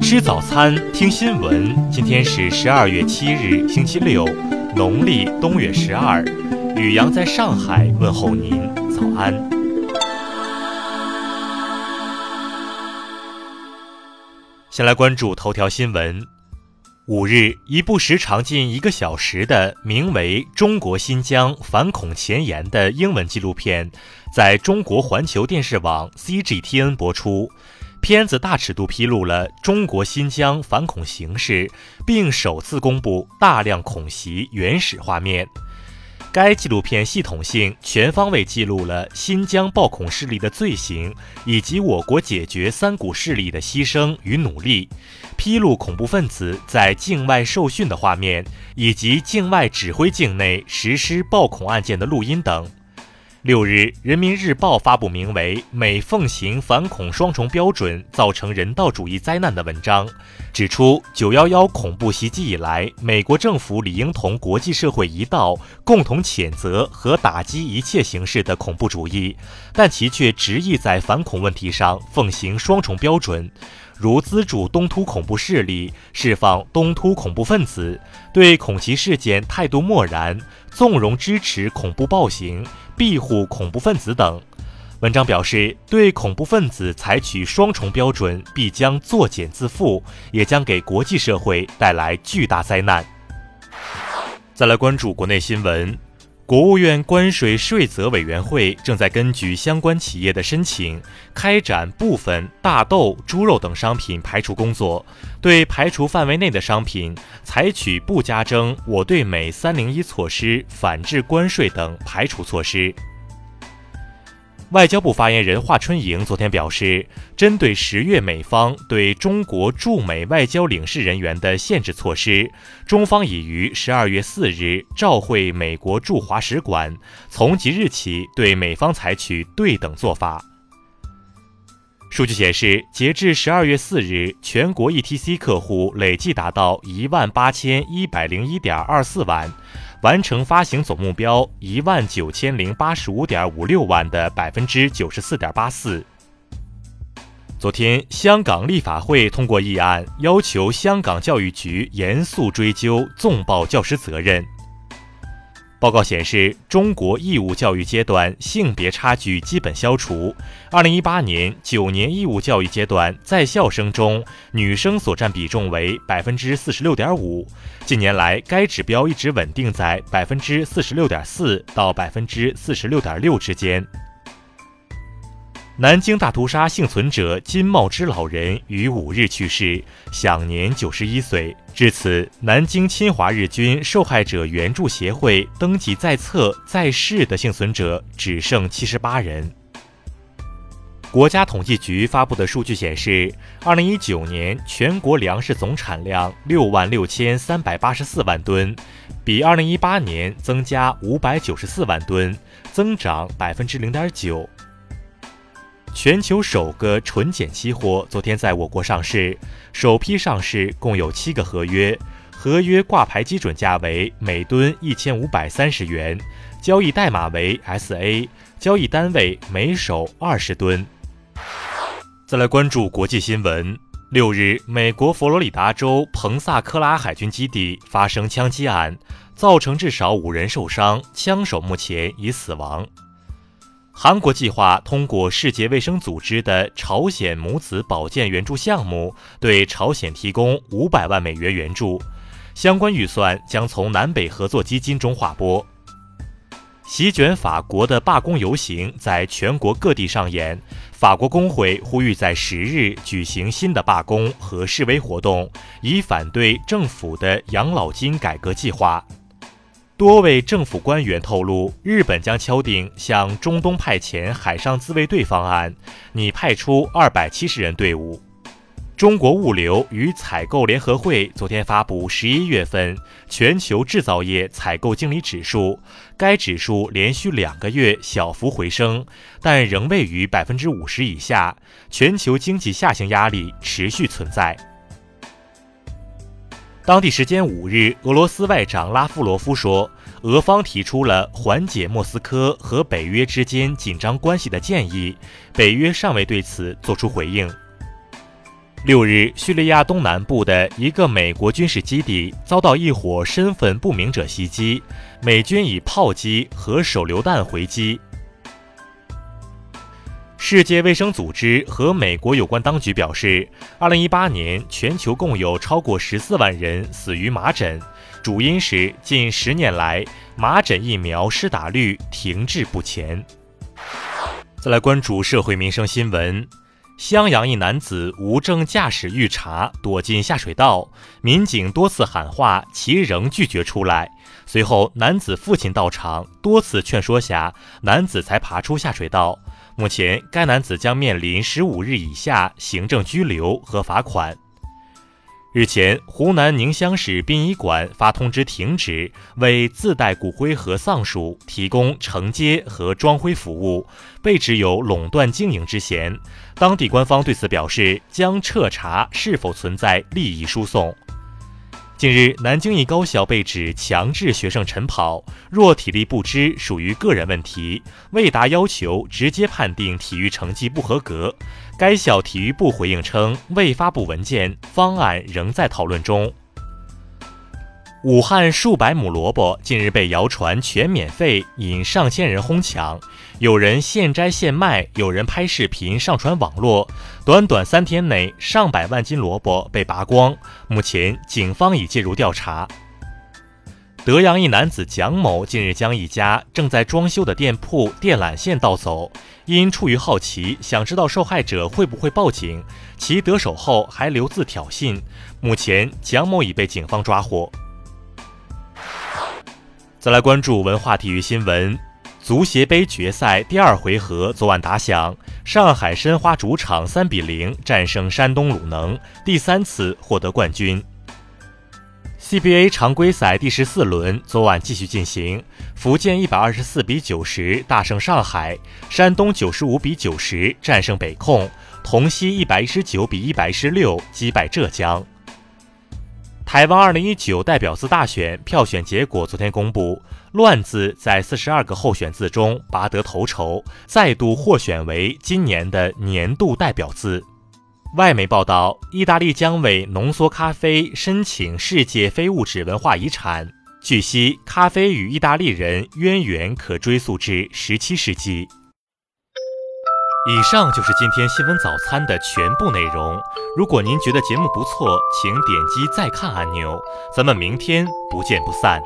吃早餐，听新闻。今天是十二月七日，星期六，农历冬月十二。雨阳在上海问候您，早安。先来关注头条新闻。五日，一部时长近一个小时的名为《中国新疆反恐前沿》的英文纪录片，在中国环球电视网 CGTN 播出。片子大尺度披露了中国新疆反恐形势，并首次公布大量恐袭原始画面。该纪录片系统性、全方位记录了新疆暴恐势力的罪行，以及我国解决三股势力的牺牲与努力，披露恐怖分子在境外受训的画面，以及境外指挥境内实施暴恐案件的录音等。六日，《人民日报》发布名为《美奉行反恐双重标准，造成人道主义灾难》的文章，指出九幺幺恐怖袭击以来，美国政府理应同国际社会一道，共同谴责和打击一切形式的恐怖主义，但其却执意在反恐问题上奉行双重标准，如资助东突恐怖势力、释放东突恐怖分子，对恐袭事件态度漠然，纵容支持恐怖暴行。庇护恐怖分子等，文章表示，对恐怖分子采取双重标准，必将作茧自缚，也将给国际社会带来巨大灾难。再来关注国内新闻，国务院关税税则委员会正在根据相关企业的申请，开展部分大豆、猪肉等商品排除工作，对排除范围内的商品。采取不加征我对美三零一措施、反制关税等排除措施。外交部发言人华春莹昨天表示，针对十月美方对中国驻美外交领事人员的限制措施，中方已于十二月四日召会美国驻华使馆，从即日起对美方采取对等做法。数据显示，截至十二月四日，全国 ETC 客户累计达到一万八千一百零一点二四万，完成发行总目标一万九千零八十五点五六万的百分之九十四点八四。昨天，香港立法会通过议案，要求香港教育局严肃追究纵暴教师责任。报告显示，中国义务教育阶段性别差距基本消除。二零一八年九年义务教育阶段在校生中，女生所占比重为百分之四十六点五。近年来，该指标一直稳定在百分之四十六点四到百分之四十六点六之间。南京大屠杀幸存者金茂之老人于五日去世，享年九十一岁。至此，南京侵华日军受害者援助协会登记在册在世的幸存者只剩七十八人。国家统计局发布的数据显示，二零一九年全国粮食总产量六万六千三百八十四万吨，比二零一八年增加五百九十四万吨，增长百分之零点九。全球首个纯碱期货昨天在我国上市，首批上市共有七个合约，合约挂牌基准价为每吨一千五百三十元，交易代码为 SA，交易单位每手二十吨。再来关注国际新闻，六日，美国佛罗里达州彭萨科拉海军基地发生枪击案，造成至少五人受伤，枪手目前已死亡。韩国计划通过世界卫生组织的朝鲜母子保健援助项目，对朝鲜提供五百万美元援助，相关预算将从南北合作基金中划拨。席卷法国的罢工游行在全国各地上演，法国工会呼吁在十日举行新的罢工和示威活动，以反对政府的养老金改革计划。多位政府官员透露，日本将敲定向中东派遣海上自卫队方案，拟派出二百七十人队伍。中国物流与采购联合会昨天发布十一月份全球制造业采购经理指数，该指数连续两个月小幅回升，但仍位于百分之五十以下，全球经济下行压力持续存在。当地时间五日，俄罗斯外长拉夫罗夫说，俄方提出了缓解莫斯科和北约之间紧张关系的建议，北约尚未对此作出回应。六日，叙利亚东南部的一个美国军事基地遭到一伙身份不明者袭击，美军以炮击和手榴弹回击。世界卫生组织和美国有关当局表示，2018年全球共有超过14万人死于麻疹，主因是近十年来麻疹疫苗施打率停滞不前。再来关注社会民生新闻。襄阳一男子无证驾驶遇查，躲进下水道，民警多次喊话，其仍拒绝出来。随后，男子父亲到场，多次劝说下，男子才爬出下水道。目前，该男子将面临十五日以下行政拘留和罚款。日前，湖南宁乡市殡仪馆发通知停止为自带骨灰盒丧属提供承接和装灰服务，被指有垄断经营之嫌。当地官方对此表示，将彻查是否存在利益输送。近日，南京一高校被指强制学生晨跑，若体力不支属于个人问题，未达要求直接判定体育成绩不合格。该校体育部回应称，未发布文件，方案仍在讨论中。武汉数百亩萝卜近日被谣传全免费，引上千人哄抢，有人现摘现卖，有人拍视频上传网络。短短三天内，上百万斤萝卜被拔光。目前，警方已介入调查。德阳一男子蒋某近日将一家正在装修的店铺电缆线盗走，因出于好奇，想知道受害者会不会报警，其得手后还留字挑衅。目前，蒋某已被警方抓获。再来关注文化体育新闻，足协杯决赛第二回合昨晚打响，上海申花主场三比零战胜山东鲁能，第三次获得冠军。CBA 常规赛第十四轮昨晚继续进行，福建一百二十四比九十大胜上海，山东九十五比九十战胜北控，同曦一百一十九比一百一十六击败浙江。台湾二零一九代表字大选票选结果昨天公布，“乱”字在四十二个候选字中拔得头筹，再度获选为今年的年度代表字。外媒报道，意大利将为浓缩咖啡申请世界非物质文化遗产。据悉，咖啡与意大利人渊源可追溯至十七世纪。以上就是今天新闻早餐的全部内容。如果您觉得节目不错，请点击再看按钮。咱们明天不见不散。